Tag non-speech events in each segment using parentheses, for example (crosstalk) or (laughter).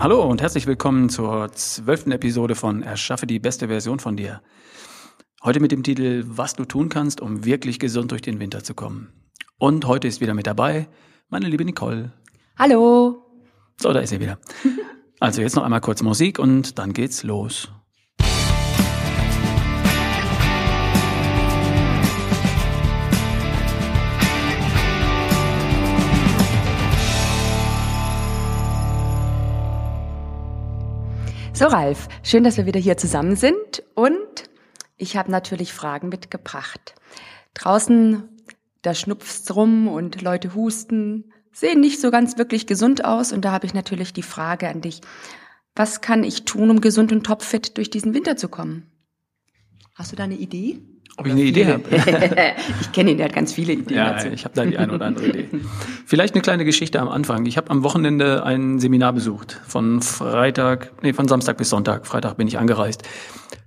Hallo und herzlich willkommen zur zwölften Episode von Erschaffe die beste Version von dir. Heute mit dem Titel Was du tun kannst, um wirklich gesund durch den Winter zu kommen. Und heute ist wieder mit dabei meine liebe Nicole. Hallo. So, da ist sie wieder. Also jetzt noch einmal kurz Musik und dann geht's los. So, Ralf, schön, dass wir wieder hier zusammen sind und ich habe natürlich Fragen mitgebracht. Draußen, da schnupft's rum und Leute husten, sehen nicht so ganz wirklich gesund aus und da habe ich natürlich die Frage an dich. Was kann ich tun, um gesund und topfit durch diesen Winter zu kommen? Hast du da eine Idee? Ob ich eine Idee habe? (laughs) ich kenne ihn, der hat ganz viele Ideen ja, dazu. ich habe da die eine oder andere Idee. Vielleicht eine kleine Geschichte am Anfang. Ich habe am Wochenende ein Seminar besucht. Von Freitag, nee, von Samstag bis Sonntag. Freitag bin ich angereist.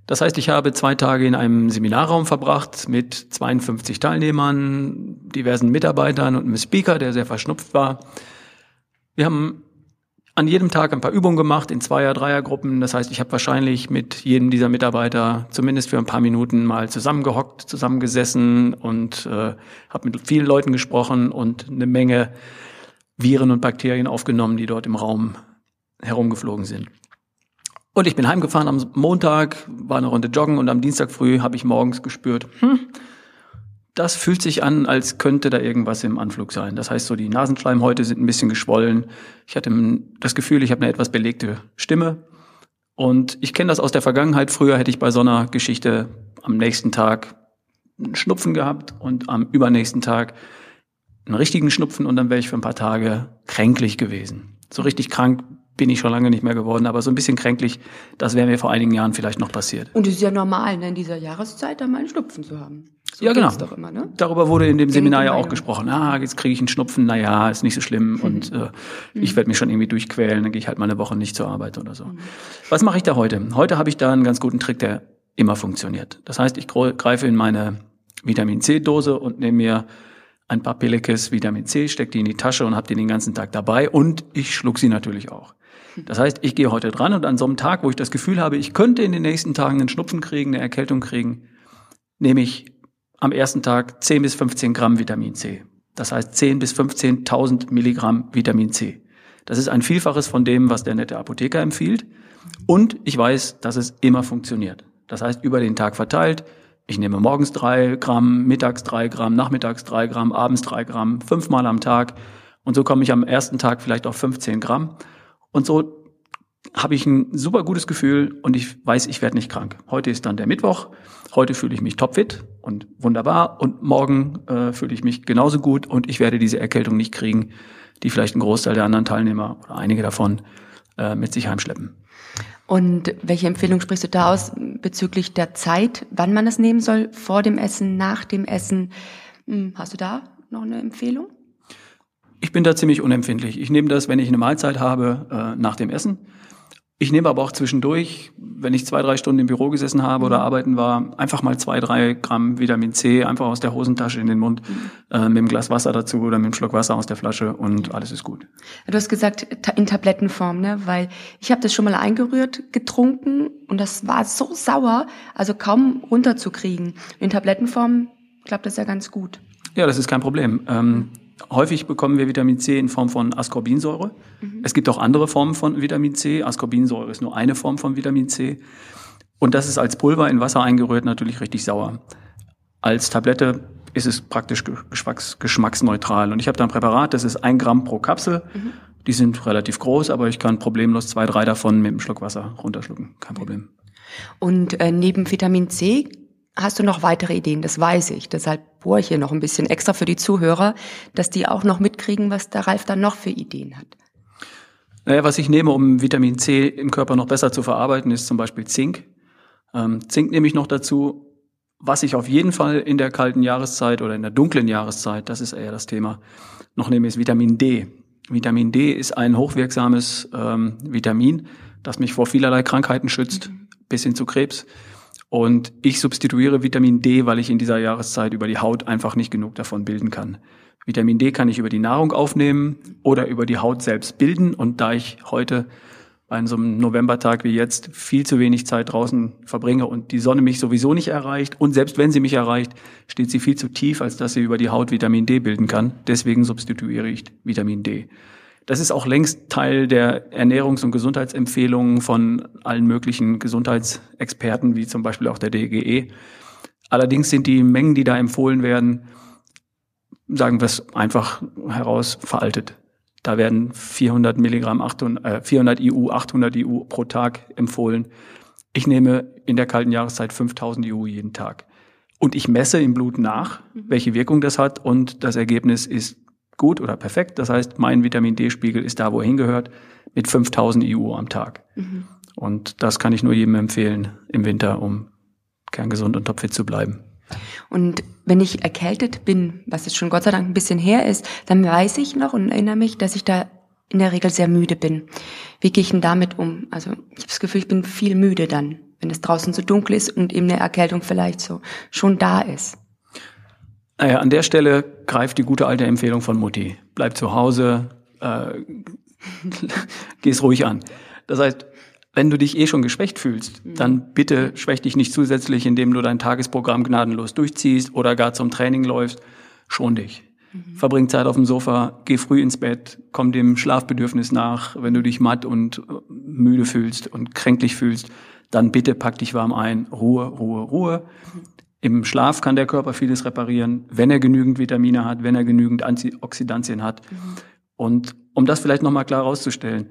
Das heißt, ich habe zwei Tage in einem Seminarraum verbracht mit 52 Teilnehmern, diversen Mitarbeitern und einem Speaker, der sehr verschnupft war. Wir haben an jedem Tag ein paar Übungen gemacht in Zweier-, Dreiergruppen. Das heißt, ich habe wahrscheinlich mit jedem dieser Mitarbeiter zumindest für ein paar Minuten mal zusammengehockt, zusammengesessen und äh, habe mit vielen Leuten gesprochen und eine Menge Viren und Bakterien aufgenommen, die dort im Raum herumgeflogen sind. Und ich bin heimgefahren am Montag, war eine Runde joggen und am Dienstag früh habe ich morgens gespürt, hm, das fühlt sich an, als könnte da irgendwas im Anflug sein. Das heißt, so die Nasenschleimhäute sind ein bisschen geschwollen. Ich hatte das Gefühl, ich habe eine etwas belegte Stimme. Und ich kenne das aus der Vergangenheit. Früher hätte ich bei so einer Geschichte am nächsten Tag einen Schnupfen gehabt und am übernächsten Tag einen richtigen Schnupfen und dann wäre ich für ein paar Tage kränklich gewesen. So richtig krank bin ich schon lange nicht mehr geworden, aber so ein bisschen kränklich, das wäre mir vor einigen Jahren vielleicht noch passiert. Und es ist ja normal, ne, in dieser Jahreszeit da mal einen Schnupfen zu haben. So ja, genau. Immer, ne? Darüber wurde in dem Seminar ja auch gesprochen. Ah, jetzt kriege ich einen Schnupfen, naja, ist nicht so schlimm mhm. und äh, mhm. ich werde mich schon irgendwie durchquälen, dann gehe ich halt mal eine Woche nicht zur Arbeit oder so. Mhm. Was mache ich da heute? Heute habe ich da einen ganz guten Trick, der immer funktioniert. Das heißt, ich greife in meine Vitamin C-Dose und nehme mir ein paar Pillikes Vitamin C, stecke die in die Tasche und habe die den ganzen Tag dabei und ich schluck sie natürlich auch. Das heißt, ich gehe heute dran und an so einem Tag, wo ich das Gefühl habe, ich könnte in den nächsten Tagen einen Schnupfen kriegen, eine Erkältung kriegen, nehme ich am ersten Tag 10 bis 15 Gramm Vitamin C. Das heißt 10 bis 15.000 Milligramm Vitamin C. Das ist ein Vielfaches von dem, was der nette Apotheker empfiehlt. Und ich weiß, dass es immer funktioniert. Das heißt, über den Tag verteilt, ich nehme morgens drei Gramm, mittags drei Gramm, nachmittags drei Gramm, abends drei Gramm, fünfmal am Tag. Und so komme ich am ersten Tag vielleicht auf 15 Gramm. Und so habe ich ein super gutes Gefühl und ich weiß, ich werde nicht krank. Heute ist dann der Mittwoch. Heute fühle ich mich topfit und wunderbar und morgen äh, fühle ich mich genauso gut und ich werde diese Erkältung nicht kriegen, die vielleicht ein Großteil der anderen Teilnehmer oder einige davon äh, mit sich heimschleppen. Und welche Empfehlung sprichst du da aus bezüglich der Zeit, wann man das nehmen soll? Vor dem Essen, nach dem Essen? Hm, hast du da noch eine Empfehlung? Ich bin da ziemlich unempfindlich. Ich nehme das, wenn ich eine Mahlzeit habe, äh, nach dem Essen. Ich nehme aber auch zwischendurch, wenn ich zwei, drei Stunden im Büro gesessen habe oder mhm. arbeiten war, einfach mal zwei, drei Gramm Vitamin C einfach aus der Hosentasche in den Mund, mhm. äh, mit einem Glas Wasser dazu oder mit einem Schluck Wasser aus der Flasche und alles ist gut. Du hast gesagt, in Tablettenform, ne? Weil ich habe das schon mal eingerührt, getrunken und das war so sauer, also kaum runterzukriegen. In Tablettenform klappt das ja ganz gut. Ja, das ist kein Problem. Ähm, Häufig bekommen wir Vitamin C in Form von Ascorbinsäure. Mhm. Es gibt auch andere Formen von Vitamin C. Ascorbinsäure ist nur eine Form von Vitamin C. Und das ist als Pulver in Wasser eingerührt natürlich richtig sauer. Als Tablette ist es praktisch geschmacks, geschmacksneutral. Und ich habe da ein Präparat, das ist ein Gramm pro Kapsel. Mhm. Die sind relativ groß, aber ich kann problemlos zwei, drei davon mit einem Schluck Wasser runterschlucken. Kein Problem. Und äh, neben Vitamin C hast du noch weitere Ideen, das weiß ich. Deshalb bohre ich hier noch ein bisschen extra für die Zuhörer, dass die auch noch mitkriegen, was der Ralf dann noch für Ideen hat. Naja, was ich nehme, um Vitamin C im Körper noch besser zu verarbeiten, ist zum Beispiel Zink. Ähm, Zink nehme ich noch dazu. Was ich auf jeden Fall in der kalten Jahreszeit oder in der dunklen Jahreszeit, das ist eher das Thema, noch nehme, ist Vitamin D. Vitamin D ist ein hochwirksames ähm, Vitamin, das mich vor vielerlei Krankheiten schützt, mhm. bis hin zu Krebs. Und ich substituiere Vitamin D, weil ich in dieser Jahreszeit über die Haut einfach nicht genug davon bilden kann. Vitamin D kann ich über die Nahrung aufnehmen oder über die Haut selbst bilden. Und da ich heute bei so einem Novembertag wie jetzt viel zu wenig Zeit draußen verbringe und die Sonne mich sowieso nicht erreicht. Und selbst wenn sie mich erreicht, steht sie viel zu tief, als dass sie über die Haut Vitamin D bilden kann. Deswegen substituiere ich Vitamin D. Das ist auch längst Teil der Ernährungs- und Gesundheitsempfehlungen von allen möglichen Gesundheitsexperten, wie zum Beispiel auch der DGE. Allerdings sind die Mengen, die da empfohlen werden, sagen wir es einfach heraus, veraltet. Da werden 400 Milligramm, 800, äh, 400 IU, 800 IU pro Tag empfohlen. Ich nehme in der kalten Jahreszeit 5000 IU jeden Tag. Und ich messe im Blut nach, mhm. welche Wirkung das hat und das Ergebnis ist gut oder perfekt. Das heißt, mein Vitamin D-Spiegel ist da, wo er hingehört, mit 5000 IU am Tag. Mhm. Und das kann ich nur jedem empfehlen im Winter, um kerngesund und topfit zu bleiben. Und wenn ich erkältet bin, was jetzt schon Gott sei Dank ein bisschen her ist, dann weiß ich noch und erinnere mich, dass ich da in der Regel sehr müde bin. Wie gehe ich denn damit um? Also ich habe das Gefühl, ich bin viel müde dann, wenn es draußen so dunkel ist und eben eine Erkältung vielleicht so schon da ist. Naja, an der Stelle greift die gute alte Empfehlung von Mutti. Bleib zu Hause, äh, (laughs) geh's ruhig an. Das heißt, wenn du dich eh schon geschwächt fühlst, mhm. dann bitte schwäch dich nicht zusätzlich, indem du dein Tagesprogramm gnadenlos durchziehst oder gar zum Training läufst. Schon dich. Mhm. Verbring Zeit auf dem Sofa, geh früh ins Bett, komm dem Schlafbedürfnis nach. Wenn du dich matt und äh, müde fühlst und kränklich fühlst, dann bitte pack dich warm ein. Ruhe, Ruhe, Ruhe. Mhm. Im Schlaf kann der Körper vieles reparieren, wenn er genügend Vitamine hat, wenn er genügend Antioxidantien hat. Mhm. Und um das vielleicht nochmal klar herauszustellen,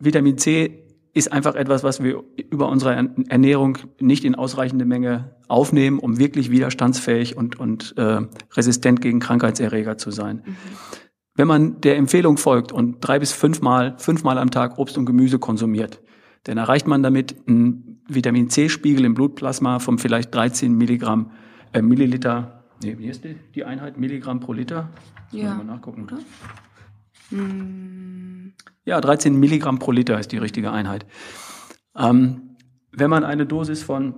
Vitamin C ist einfach etwas, was wir über unsere Ernährung nicht in ausreichende Menge aufnehmen, um wirklich widerstandsfähig und, und äh, resistent gegen Krankheitserreger zu sein. Mhm. Wenn man der Empfehlung folgt und drei bis fünfmal, fünfmal am Tag Obst und Gemüse konsumiert, dann erreicht man damit einen Vitamin C-Spiegel im Blutplasma von vielleicht 13 Milligramm, äh, Milliliter, nee, wie ist die, die Einheit? Milligramm pro Liter? Ja. Mal nachgucken. Oder? Hm. Ja, 13 Milligramm pro Liter ist die richtige Einheit. Ähm, wenn man eine Dosis von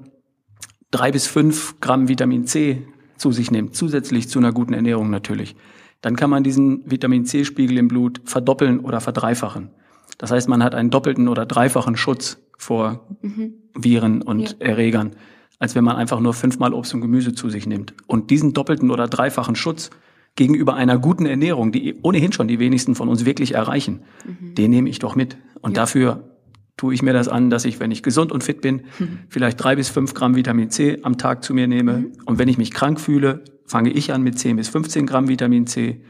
drei bis fünf Gramm Vitamin C zu sich nimmt, zusätzlich zu einer guten Ernährung natürlich, dann kann man diesen Vitamin C-Spiegel im Blut verdoppeln oder verdreifachen. Das heißt, man hat einen doppelten oder dreifachen Schutz vor mhm. Viren und ja. Erregern, als wenn man einfach nur fünfmal Obst und Gemüse zu sich nimmt. Und diesen doppelten oder dreifachen Schutz gegenüber einer guten Ernährung, die ohnehin schon die wenigsten von uns wirklich erreichen, mhm. den nehme ich doch mit. Und ja. dafür tue ich mir das an, dass ich, wenn ich gesund und fit bin, mhm. vielleicht drei bis fünf Gramm Vitamin C am Tag zu mir nehme. Mhm. Und wenn ich mich krank fühle, fange ich an mit 10 bis 15 Gramm Vitamin C.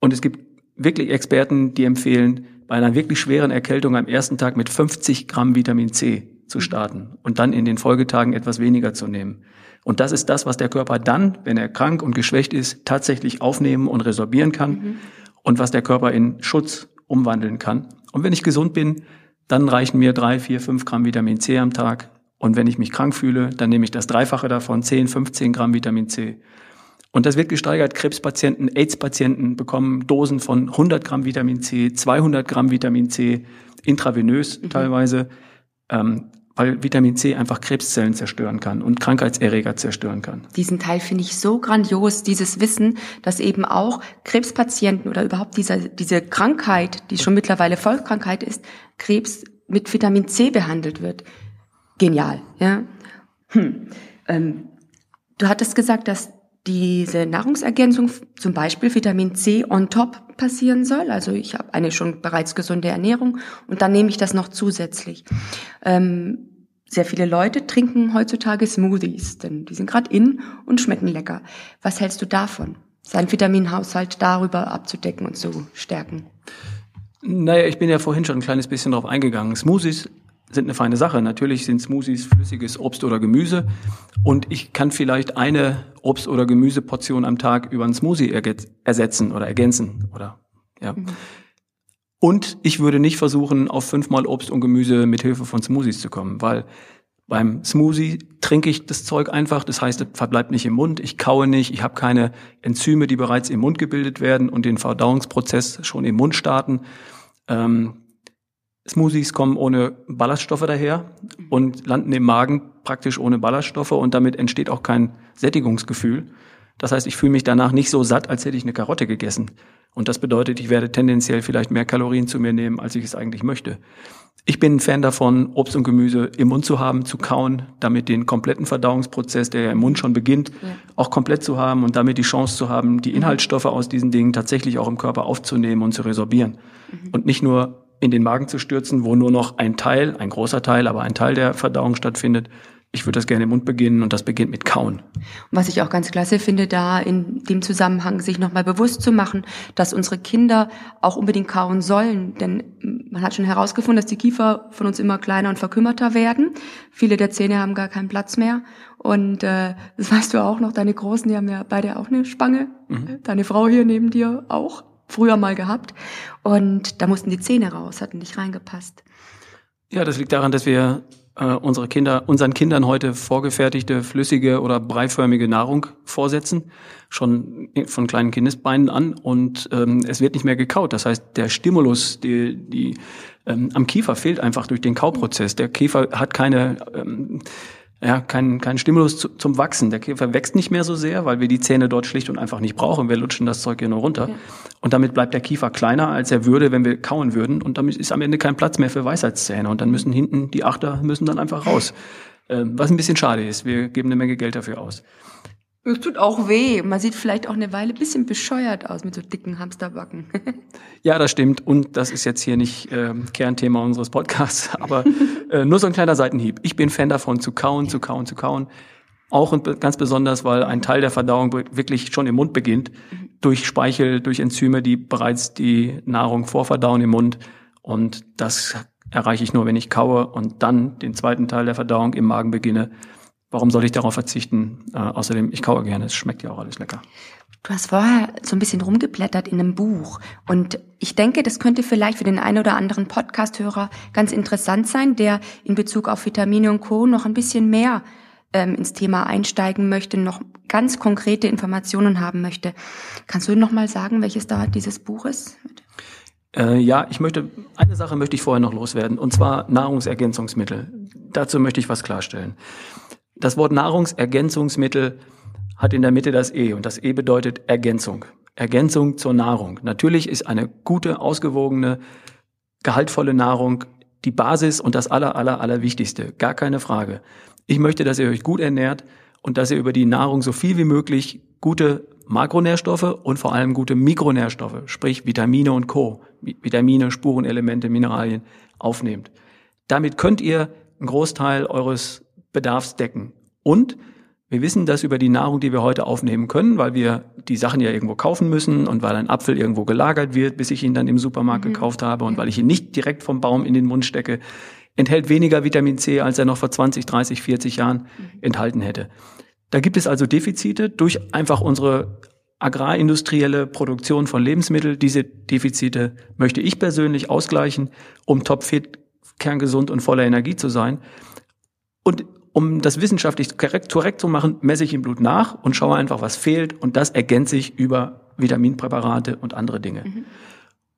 Und es gibt wirklich Experten, die empfehlen, bei einer wirklich schweren Erkältung am ersten Tag mit 50 Gramm Vitamin C zu starten und dann in den Folgetagen etwas weniger zu nehmen. Und das ist das, was der Körper dann, wenn er krank und geschwächt ist, tatsächlich aufnehmen und resorbieren kann mhm. und was der Körper in Schutz umwandeln kann. Und wenn ich gesund bin, dann reichen mir drei, vier, fünf Gramm Vitamin C am Tag. Und wenn ich mich krank fühle, dann nehme ich das Dreifache davon, 10, 15 Gramm Vitamin C. Und das wird gesteigert. Krebspatienten, AIDS-Patienten bekommen Dosen von 100 Gramm Vitamin C, 200 Gramm Vitamin C, intravenös mhm. teilweise. Ähm, weil Vitamin C einfach Krebszellen zerstören kann und Krankheitserreger zerstören kann. Diesen Teil finde ich so grandios, dieses Wissen, dass eben auch Krebspatienten oder überhaupt diese, diese Krankheit, die schon mittlerweile Vollkrankheit ist, Krebs mit Vitamin C behandelt wird. Genial, ja. Hm. Ähm, du hattest gesagt, dass diese Nahrungsergänzung, zum Beispiel Vitamin C on top passieren soll. Also ich habe eine schon bereits gesunde Ernährung und dann nehme ich das noch zusätzlich. Ähm, sehr viele Leute trinken heutzutage Smoothies, denn die sind gerade in und schmecken lecker. Was hältst du davon, seinen Vitaminhaushalt darüber abzudecken und zu stärken? Naja, ich bin ja vorhin schon ein kleines bisschen darauf eingegangen. Smoothies sind eine feine Sache. Natürlich sind Smoothies flüssiges Obst oder Gemüse und ich kann vielleicht eine Obst- oder Gemüseportion am Tag über einen Smoothie ersetzen oder ergänzen oder ja. Mhm. Und ich würde nicht versuchen, auf fünfmal Obst und Gemüse mit Hilfe von Smoothies zu kommen, weil beim Smoothie trinke ich das Zeug einfach, das heißt, es verbleibt nicht im Mund, ich kaue nicht, ich habe keine Enzyme, die bereits im Mund gebildet werden und den Verdauungsprozess schon im Mund starten. Ähm, Smoothies kommen ohne Ballaststoffe daher und landen im Magen praktisch ohne Ballaststoffe und damit entsteht auch kein Sättigungsgefühl. Das heißt, ich fühle mich danach nicht so satt, als hätte ich eine Karotte gegessen. Und das bedeutet, ich werde tendenziell vielleicht mehr Kalorien zu mir nehmen, als ich es eigentlich möchte. Ich bin ein Fan davon, Obst und Gemüse im Mund zu haben, zu kauen, damit den kompletten Verdauungsprozess, der ja im Mund schon beginnt, ja. auch komplett zu haben und damit die Chance zu haben, die mhm. Inhaltsstoffe aus diesen Dingen tatsächlich auch im Körper aufzunehmen und zu resorbieren. Mhm. Und nicht nur in den Magen zu stürzen, wo nur noch ein Teil, ein großer Teil, aber ein Teil der Verdauung stattfindet, ich würde das gerne im Mund beginnen und das beginnt mit Kauen. Was ich auch ganz klasse finde, da in dem Zusammenhang sich nochmal bewusst zu machen, dass unsere Kinder auch unbedingt kauen sollen. Denn man hat schon herausgefunden, dass die Kiefer von uns immer kleiner und verkümmerter werden. Viele der Zähne haben gar keinen Platz mehr. Und äh, das weißt du auch noch, deine Großen, die haben ja beide auch eine Spange. Mhm. Deine Frau hier neben dir auch früher mal gehabt. Und da mussten die Zähne raus, hatten nicht reingepasst. Ja, das liegt daran, dass wir äh, unsere Kinder, unseren Kindern heute vorgefertigte flüssige oder breiförmige Nahrung vorsetzen, schon von kleinen Kindesbeinen an und ähm, es wird nicht mehr gekaut. Das heißt, der Stimulus, die, die ähm, am Kiefer fehlt einfach durch den Kauprozess. Der Kiefer hat keine ähm, ja, kein, kein Stimulus zu, zum Wachsen. Der Käfer wächst nicht mehr so sehr, weil wir die Zähne dort schlicht und einfach nicht brauchen. Wir lutschen das Zeug hier nur runter. Ja. Und damit bleibt der Kiefer kleiner, als er würde, wenn wir kauen würden. Und damit ist am Ende kein Platz mehr für Weisheitszähne. Und dann müssen hinten die Achter müssen dann einfach raus. Ähm, was ein bisschen schade ist. Wir geben eine Menge Geld dafür aus. Es tut auch weh. Man sieht vielleicht auch eine Weile ein bisschen bescheuert aus mit so dicken Hamsterbacken. (laughs) ja, das stimmt. Und das ist jetzt hier nicht äh, Kernthema unseres Podcasts, (laughs) aber äh, nur so ein kleiner Seitenhieb. Ich bin Fan davon, zu kauen, zu kauen, zu kauen. Auch und ganz besonders, weil ein Teil der Verdauung wirklich schon im Mund beginnt. Durch Speichel, durch Enzyme, die bereits die Nahrung vorverdauen im Mund. Und das erreiche ich nur, wenn ich kaue und dann den zweiten Teil der Verdauung im Magen beginne. Warum soll ich darauf verzichten? Äh, außerdem, ich kaue gerne, es schmeckt ja auch alles lecker. Du hast vorher so ein bisschen rumgeblättert in einem Buch und ich denke, das könnte vielleicht für den einen oder anderen Podcast-Hörer ganz interessant sein, der in Bezug auf Vitamine und Co. noch ein bisschen mehr ähm, ins Thema einsteigen möchte, noch ganz konkrete Informationen haben möchte. Kannst du noch mal sagen, welches da dieses Buch ist? Äh, ja, ich möchte, eine Sache möchte ich vorher noch loswerden, und zwar Nahrungsergänzungsmittel. Dazu möchte ich was klarstellen. Das Wort Nahrungsergänzungsmittel hat in der Mitte das E und das E bedeutet Ergänzung. Ergänzung zur Nahrung. Natürlich ist eine gute, ausgewogene, gehaltvolle Nahrung die Basis und das aller, aller, aller Wichtigste. Gar keine Frage. Ich möchte, dass ihr euch gut ernährt und dass ihr über die Nahrung so viel wie möglich gute Makronährstoffe und vor allem gute Mikronährstoffe, sprich Vitamine und Co., Vitamine, Spurenelemente, Mineralien aufnehmt. Damit könnt ihr einen Großteil eures Bedarfs decken. Und wir wissen das über die Nahrung, die wir heute aufnehmen können, weil wir die Sachen ja irgendwo kaufen müssen und weil ein Apfel irgendwo gelagert wird, bis ich ihn dann im Supermarkt mhm. gekauft habe und weil ich ihn nicht direkt vom Baum in den Mund stecke, enthält weniger Vitamin C, als er noch vor 20, 30, 40 Jahren mhm. enthalten hätte. Da gibt es also Defizite durch einfach unsere agrarindustrielle Produktion von Lebensmitteln. Diese Defizite möchte ich persönlich ausgleichen, um topfit, kerngesund und voller Energie zu sein. Und um das wissenschaftlich korrekt, korrekt zu machen, messe ich im Blut nach und schaue einfach, was fehlt. Und das ergänze ich über Vitaminpräparate und andere Dinge. Mhm.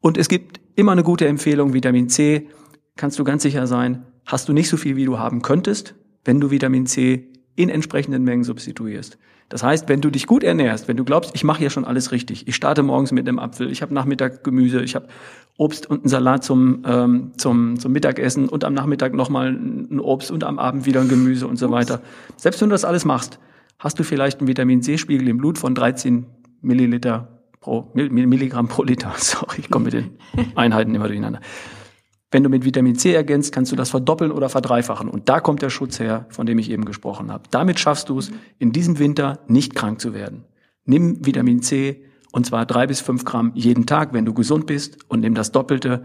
Und es gibt immer eine gute Empfehlung, Vitamin C, kannst du ganz sicher sein, hast du nicht so viel, wie du haben könntest, wenn du Vitamin C in entsprechenden Mengen substituierst. Das heißt, wenn du dich gut ernährst, wenn du glaubst, ich mache ja schon alles richtig, ich starte morgens mit einem Apfel, ich habe Nachmittag Gemüse, ich habe Obst und einen Salat zum, ähm, zum, zum Mittagessen und am Nachmittag nochmal ein Obst und am Abend wieder ein Gemüse und so weiter. Selbst wenn du das alles machst, hast du vielleicht einen Vitamin C-Spiegel im Blut von 13 Milliliter pro Milligramm pro Liter. (laughs) Sorry, ich komme mit den (laughs) Einheiten immer durcheinander. Wenn du mit Vitamin C ergänzt, kannst du das verdoppeln oder verdreifachen. Und da kommt der Schutz her, von dem ich eben gesprochen habe. Damit schaffst du es, in diesem Winter nicht krank zu werden. Nimm Vitamin C und zwar drei bis fünf Gramm jeden Tag, wenn du gesund bist und nimm das Doppelte,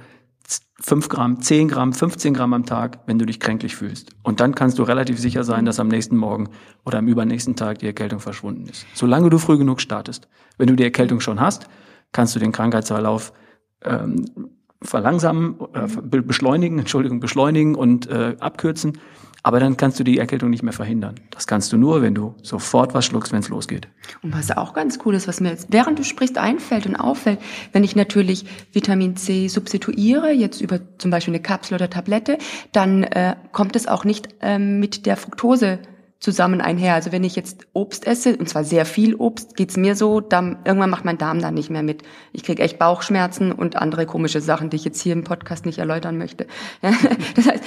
fünf Gramm, zehn Gramm, 15 Gramm am Tag, wenn du dich kränklich fühlst. Und dann kannst du relativ sicher sein, dass am nächsten Morgen oder am übernächsten Tag die Erkältung verschwunden ist. Solange du früh genug startest. Wenn du die Erkältung schon hast, kannst du den Krankheitsverlauf ähm, verlangsamen, äh, beschleunigen, (laughs) Entschuldigung, beschleunigen und äh, abkürzen. Aber dann kannst du die Erkältung nicht mehr verhindern. Das kannst du nur, wenn du sofort was schluckst, wenn es losgeht. Und was auch ganz cool ist, was mir jetzt während du sprichst einfällt und auffällt, wenn ich natürlich Vitamin C substituiere, jetzt über zum Beispiel eine Kapsel oder Tablette, dann äh, kommt es auch nicht ähm, mit der Fructose zusammen einher. Also wenn ich jetzt Obst esse, und zwar sehr viel Obst, geht's mir so, dann, irgendwann macht mein Darm dann nicht mehr mit. Ich kriege echt Bauchschmerzen und andere komische Sachen, die ich jetzt hier im Podcast nicht erläutern möchte. Ja, (laughs) das heißt,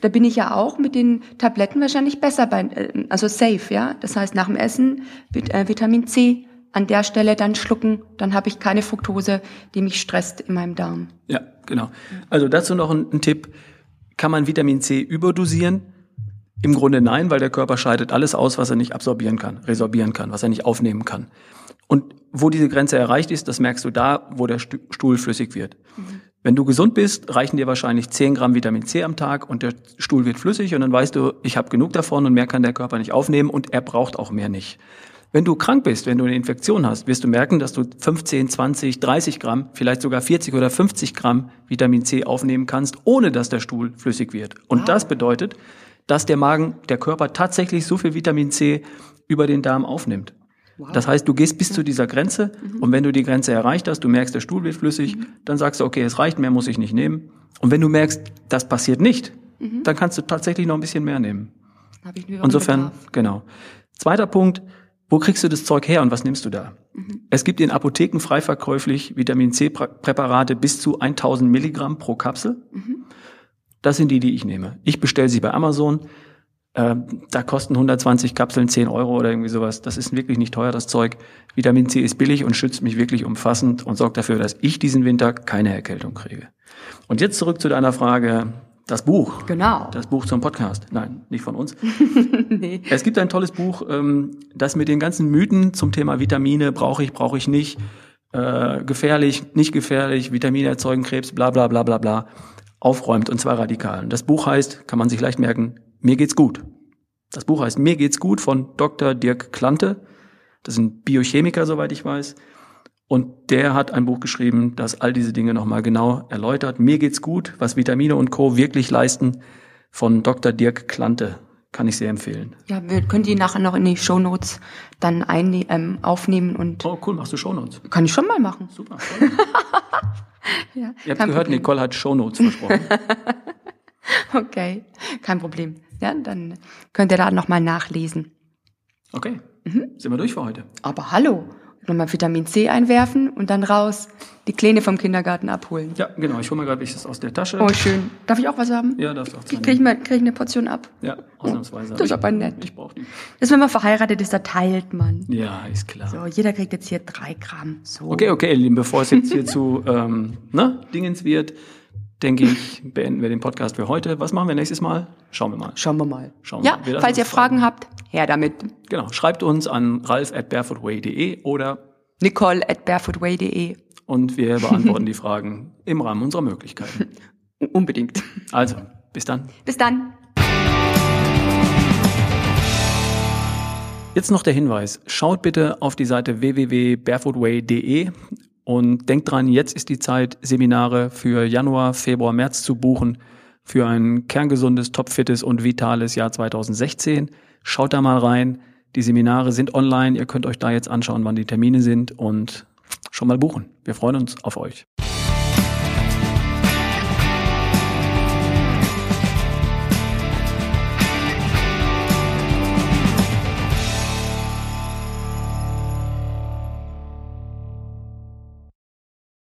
da bin ich ja auch mit den Tabletten wahrscheinlich besser bei, äh, also safe, ja. Das heißt, nach dem Essen äh, Vitamin C an der Stelle dann schlucken, dann habe ich keine Fructose, die mich stresst in meinem Darm. Ja, genau. Also dazu noch ein, ein Tipp. Kann man Vitamin C überdosieren? Im Grunde nein, weil der Körper scheidet alles aus, was er nicht absorbieren kann, resorbieren kann, was er nicht aufnehmen kann. Und wo diese Grenze erreicht ist, das merkst du da, wo der Stuhl flüssig wird. Mhm. Wenn du gesund bist, reichen dir wahrscheinlich 10 Gramm Vitamin C am Tag und der Stuhl wird flüssig und dann weißt du, ich habe genug davon und mehr kann der Körper nicht aufnehmen und er braucht auch mehr nicht. Wenn du krank bist, wenn du eine Infektion hast, wirst du merken, dass du 15, 20, 30 Gramm, vielleicht sogar 40 oder 50 Gramm Vitamin C aufnehmen kannst, ohne dass der Stuhl flüssig wird. Und wow. das bedeutet, dass der Magen, der Körper tatsächlich so viel Vitamin C über den Darm aufnimmt. Wow. Das heißt, du gehst bis zu dieser Grenze mhm. und wenn du die Grenze erreicht hast, du merkst, der Stuhl wird flüssig, mhm. dann sagst du, okay, es reicht, mehr muss ich nicht nehmen. Und wenn du merkst, das passiert nicht, mhm. dann kannst du tatsächlich noch ein bisschen mehr nehmen. Hab ich Insofern, genau. Zweiter Punkt, wo kriegst du das Zeug her und was nimmst du da? Mhm. Es gibt in Apotheken frei verkäuflich Vitamin C Präparate bis zu 1000 Milligramm pro Kapsel. Mhm. Das sind die, die ich nehme. Ich bestelle sie bei Amazon. Äh, da kosten 120 Kapseln 10 Euro oder irgendwie sowas. Das ist wirklich nicht teuer, das Zeug. Vitamin C ist billig und schützt mich wirklich umfassend und sorgt dafür, dass ich diesen Winter keine Erkältung kriege. Und jetzt zurück zu deiner Frage, das Buch. Genau. Das Buch zum Podcast. Nein, nicht von uns. (laughs) nee. Es gibt ein tolles Buch, ähm, das mit den ganzen Mythen zum Thema Vitamine, brauche ich, brauche ich nicht, äh, gefährlich, nicht gefährlich, Vitamine erzeugen Krebs, bla bla bla bla bla aufräumt, und zwar radikal. Das Buch heißt, kann man sich leicht merken, Mir geht's gut. Das Buch heißt Mir geht's gut von Dr. Dirk Klante. Das ist ein Biochemiker, soweit ich weiß. Und der hat ein Buch geschrieben, das all diese Dinge nochmal genau erläutert. Mir geht's gut, was Vitamine und Co. wirklich leisten, von Dr. Dirk Klante. Kann ich sehr empfehlen. Ja, wir können die nachher noch in die Shownotes dann ein, ähm, aufnehmen und. Oh, cool, machst du Shownotes? Kann ich schon mal machen. Super. (laughs) ja, Ihr habt gehört, Problem. Nicole hat Shownotes versprochen. (laughs) okay, kein Problem. Ja, dann könnt ihr da nochmal nachlesen. Okay. Mhm. Sind wir durch für heute? Aber hallo nochmal Vitamin C einwerfen und dann raus die Kleine vom Kindergarten abholen. Ja, genau. Ich hole mir gerade das aus der Tasche. Oh, schön. Darf ich auch was haben? Ja, darfst du auch. Kriege ich, mal, krieg ich eine Portion ab? Ja, ausnahmsweise. Oh, das ist aber nett. Ich brauche die. Das ist, wenn man verheiratet ist, da teilt man. Ja, ist klar. So, jeder kriegt jetzt hier drei Gramm. So. Okay, okay, ihr Lieben, bevor es jetzt hier zu (laughs) ähm, ne, Dingens wird, denke ich, beenden wir den Podcast für heute. Was machen wir nächstes Mal? Schauen wir mal. Schauen wir mal. Schauen ja, wir falls ihr Fragen habt, her damit. Genau, schreibt uns an ralf at barefootway.de oder Nicole at barefootway.de. Und wir beantworten die Fragen im Rahmen unserer Möglichkeiten. (laughs) Unbedingt. Also, bis dann. Bis dann. Jetzt noch der Hinweis. Schaut bitte auf die Seite www.barefootway.de und denkt dran, jetzt ist die Zeit, Seminare für Januar, Februar, März zu buchen für ein kerngesundes, topfittes und vitales Jahr 2016. Schaut da mal rein. Die Seminare sind online. Ihr könnt euch da jetzt anschauen, wann die Termine sind und schon mal buchen. Wir freuen uns auf euch.